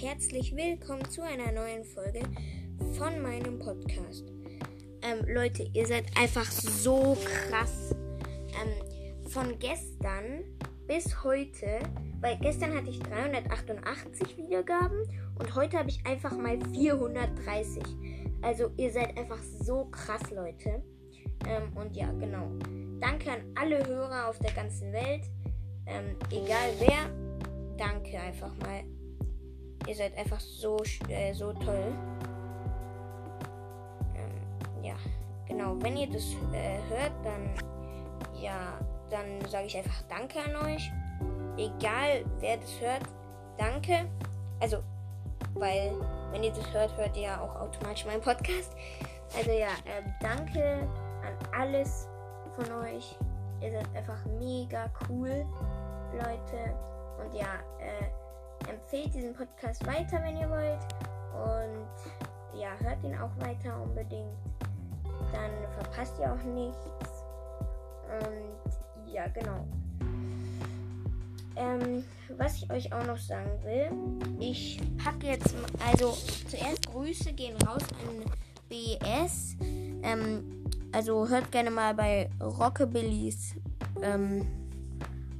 herzlich willkommen zu einer neuen Folge von meinem Podcast. Ähm, Leute, ihr seid einfach so krass. Ähm, von gestern bis heute, weil gestern hatte ich 388 Wiedergaben und heute habe ich einfach mal 430. Also ihr seid einfach so krass, Leute. Ähm, und ja, genau. Danke an alle Hörer auf der ganzen Welt. Ähm, egal wer, danke einfach mal. Ihr seid einfach so, äh, so toll. Ähm, ja, genau. Wenn ihr das äh, hört, dann ja, dann sage ich einfach Danke an euch. Egal wer das hört, danke. Also, weil wenn ihr das hört, hört ihr ja auch automatisch meinen Podcast. Also ja, äh, danke an alles von euch. Ihr seid einfach mega cool, Leute. Und ja, äh, empfehlt diesen Podcast weiter, wenn ihr wollt. Und ja, hört ihn auch weiter unbedingt. Dann verpasst ihr auch nichts. Und ja, genau. Ähm, was ich euch auch noch sagen will, ich packe jetzt, also zuerst Grüße gehen raus an BS. Ähm, also hört gerne mal bei Rockabillys, ähm,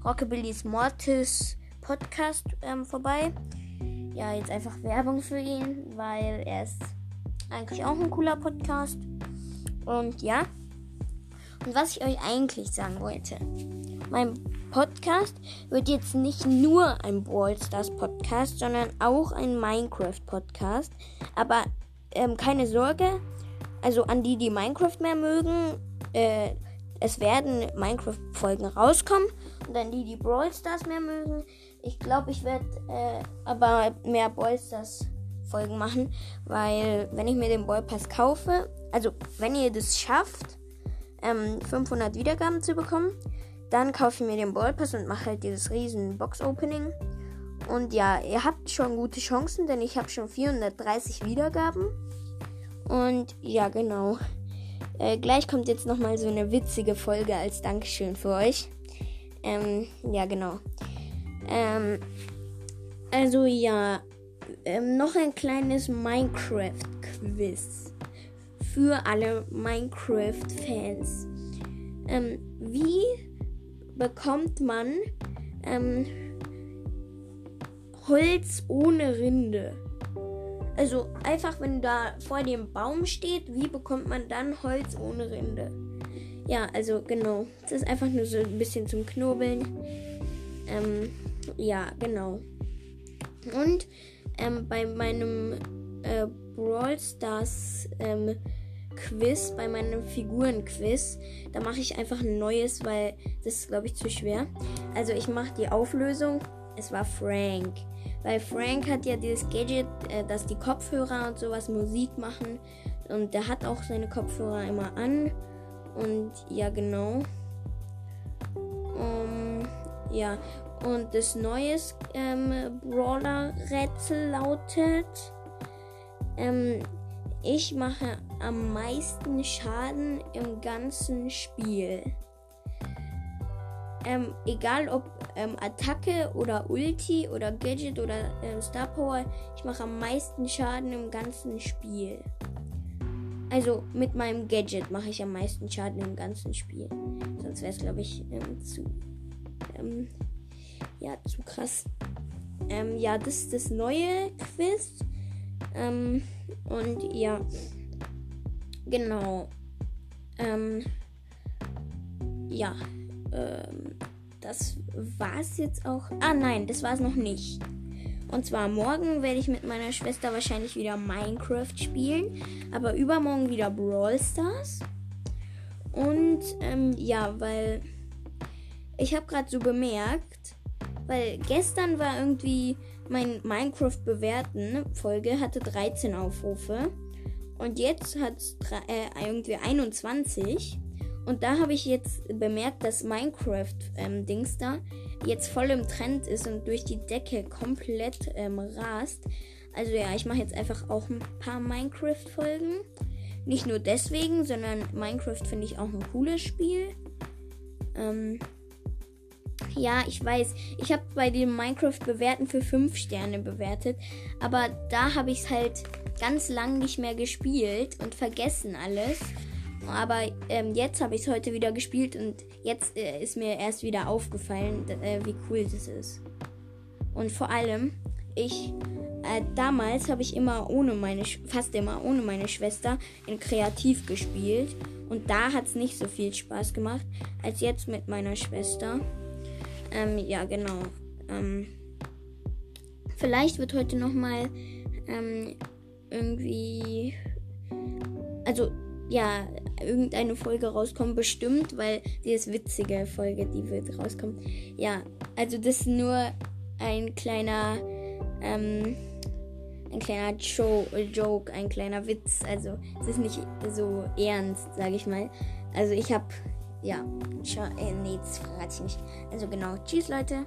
Rockabillys Mortis Podcast ähm, vorbei. Ja, jetzt einfach Werbung für ihn, weil er ist eigentlich auch ein cooler Podcast. Und ja. Und was ich euch eigentlich sagen wollte. Mein Podcast wird jetzt nicht nur ein Brawl Stars Podcast, sondern auch ein Minecraft Podcast. Aber ähm, keine Sorge, also an die, die Minecraft mehr mögen, äh, es werden Minecraft-Folgen rauskommen. Und an die, die Brawl Stars mehr mögen, ich glaube, ich werde äh, aber mehr Ballstars Folgen machen, weil wenn ich mir den Ballpass kaufe, also wenn ihr das schafft, ähm, 500 Wiedergaben zu bekommen, dann kaufe ich mir den Ballpass und mache halt dieses riesen Box-Opening. Und ja, ihr habt schon gute Chancen, denn ich habe schon 430 Wiedergaben. Und ja, genau. Äh, gleich kommt jetzt nochmal so eine witzige Folge als Dankeschön für euch. Ähm, ja, genau. Ähm, also ja, ähm, noch ein kleines Minecraft-Quiz für alle Minecraft-Fans. Ähm, wie bekommt man ähm, Holz ohne Rinde? Also einfach, wenn da vor dem Baum steht, wie bekommt man dann Holz ohne Rinde? Ja, also genau. Das ist einfach nur so ein bisschen zum Knobeln. Ähm, ja, genau. Und ähm, bei meinem äh, Brawl Stars ähm, Quiz, bei meinem Figurenquiz, da mache ich einfach ein neues, weil das ist, glaube ich, zu schwer. Also ich mache die Auflösung. Es war Frank. Weil Frank hat ja dieses Gadget, äh, dass die Kopfhörer und sowas Musik machen. Und der hat auch seine Kopfhörer immer an. Und ja, genau. Ja, und das neue ähm, Brawler-Rätsel lautet: ähm, Ich mache am meisten Schaden im ganzen Spiel. Ähm, egal ob ähm, Attacke oder Ulti oder Gadget oder ähm, Star Power, ich mache am meisten Schaden im ganzen Spiel. Also mit meinem Gadget mache ich am meisten Schaden im ganzen Spiel. Sonst wäre es, glaube ich, ähm, zu ähm, ja, zu krass. Ähm, ja, das ist das neue Quiz. Ähm, und ja, genau. Ähm, ja, ähm, das war's jetzt auch. Ah, nein, das war's noch nicht. Und zwar morgen werde ich mit meiner Schwester wahrscheinlich wieder Minecraft spielen, aber übermorgen wieder Brawl Stars. Und ähm, ja, weil ich habe gerade so bemerkt, weil gestern war irgendwie mein Minecraft bewerten Folge hatte 13 Aufrufe und jetzt hat es äh, irgendwie 21 und da habe ich jetzt bemerkt, dass Minecraft ähm, Dings da jetzt voll im Trend ist und durch die Decke komplett ähm, rast. Also ja, ich mache jetzt einfach auch ein paar Minecraft Folgen. Nicht nur deswegen, sondern Minecraft finde ich auch ein cooles Spiel. Ähm, Ja, ich weiß. Ich habe bei dem Minecraft bewerten für 5 Sterne bewertet. Aber da habe ich es halt ganz lang nicht mehr gespielt und vergessen alles. Aber ähm, jetzt habe ich es heute wieder gespielt und jetzt äh, ist mir erst wieder aufgefallen, äh, wie cool das ist. Und vor allem, ich äh, damals habe ich immer ohne meine, fast immer ohne meine Schwester in Kreativ gespielt. Und da hat es nicht so viel Spaß gemacht als jetzt mit meiner Schwester. Ähm, ja, genau. Ähm, vielleicht wird heute nochmal ähm, irgendwie. Also, ja, irgendeine Folge rauskommen, bestimmt, weil die ist witzige Folge, die wird rauskommen. Ja, also das ist nur ein kleiner. Ähm, ein kleiner jo Joke, ein kleiner Witz. Also es ist nicht so ernst, sage ich mal. Also ich habe, ja, nee, das verrate ich nicht. Also genau, tschüss Leute.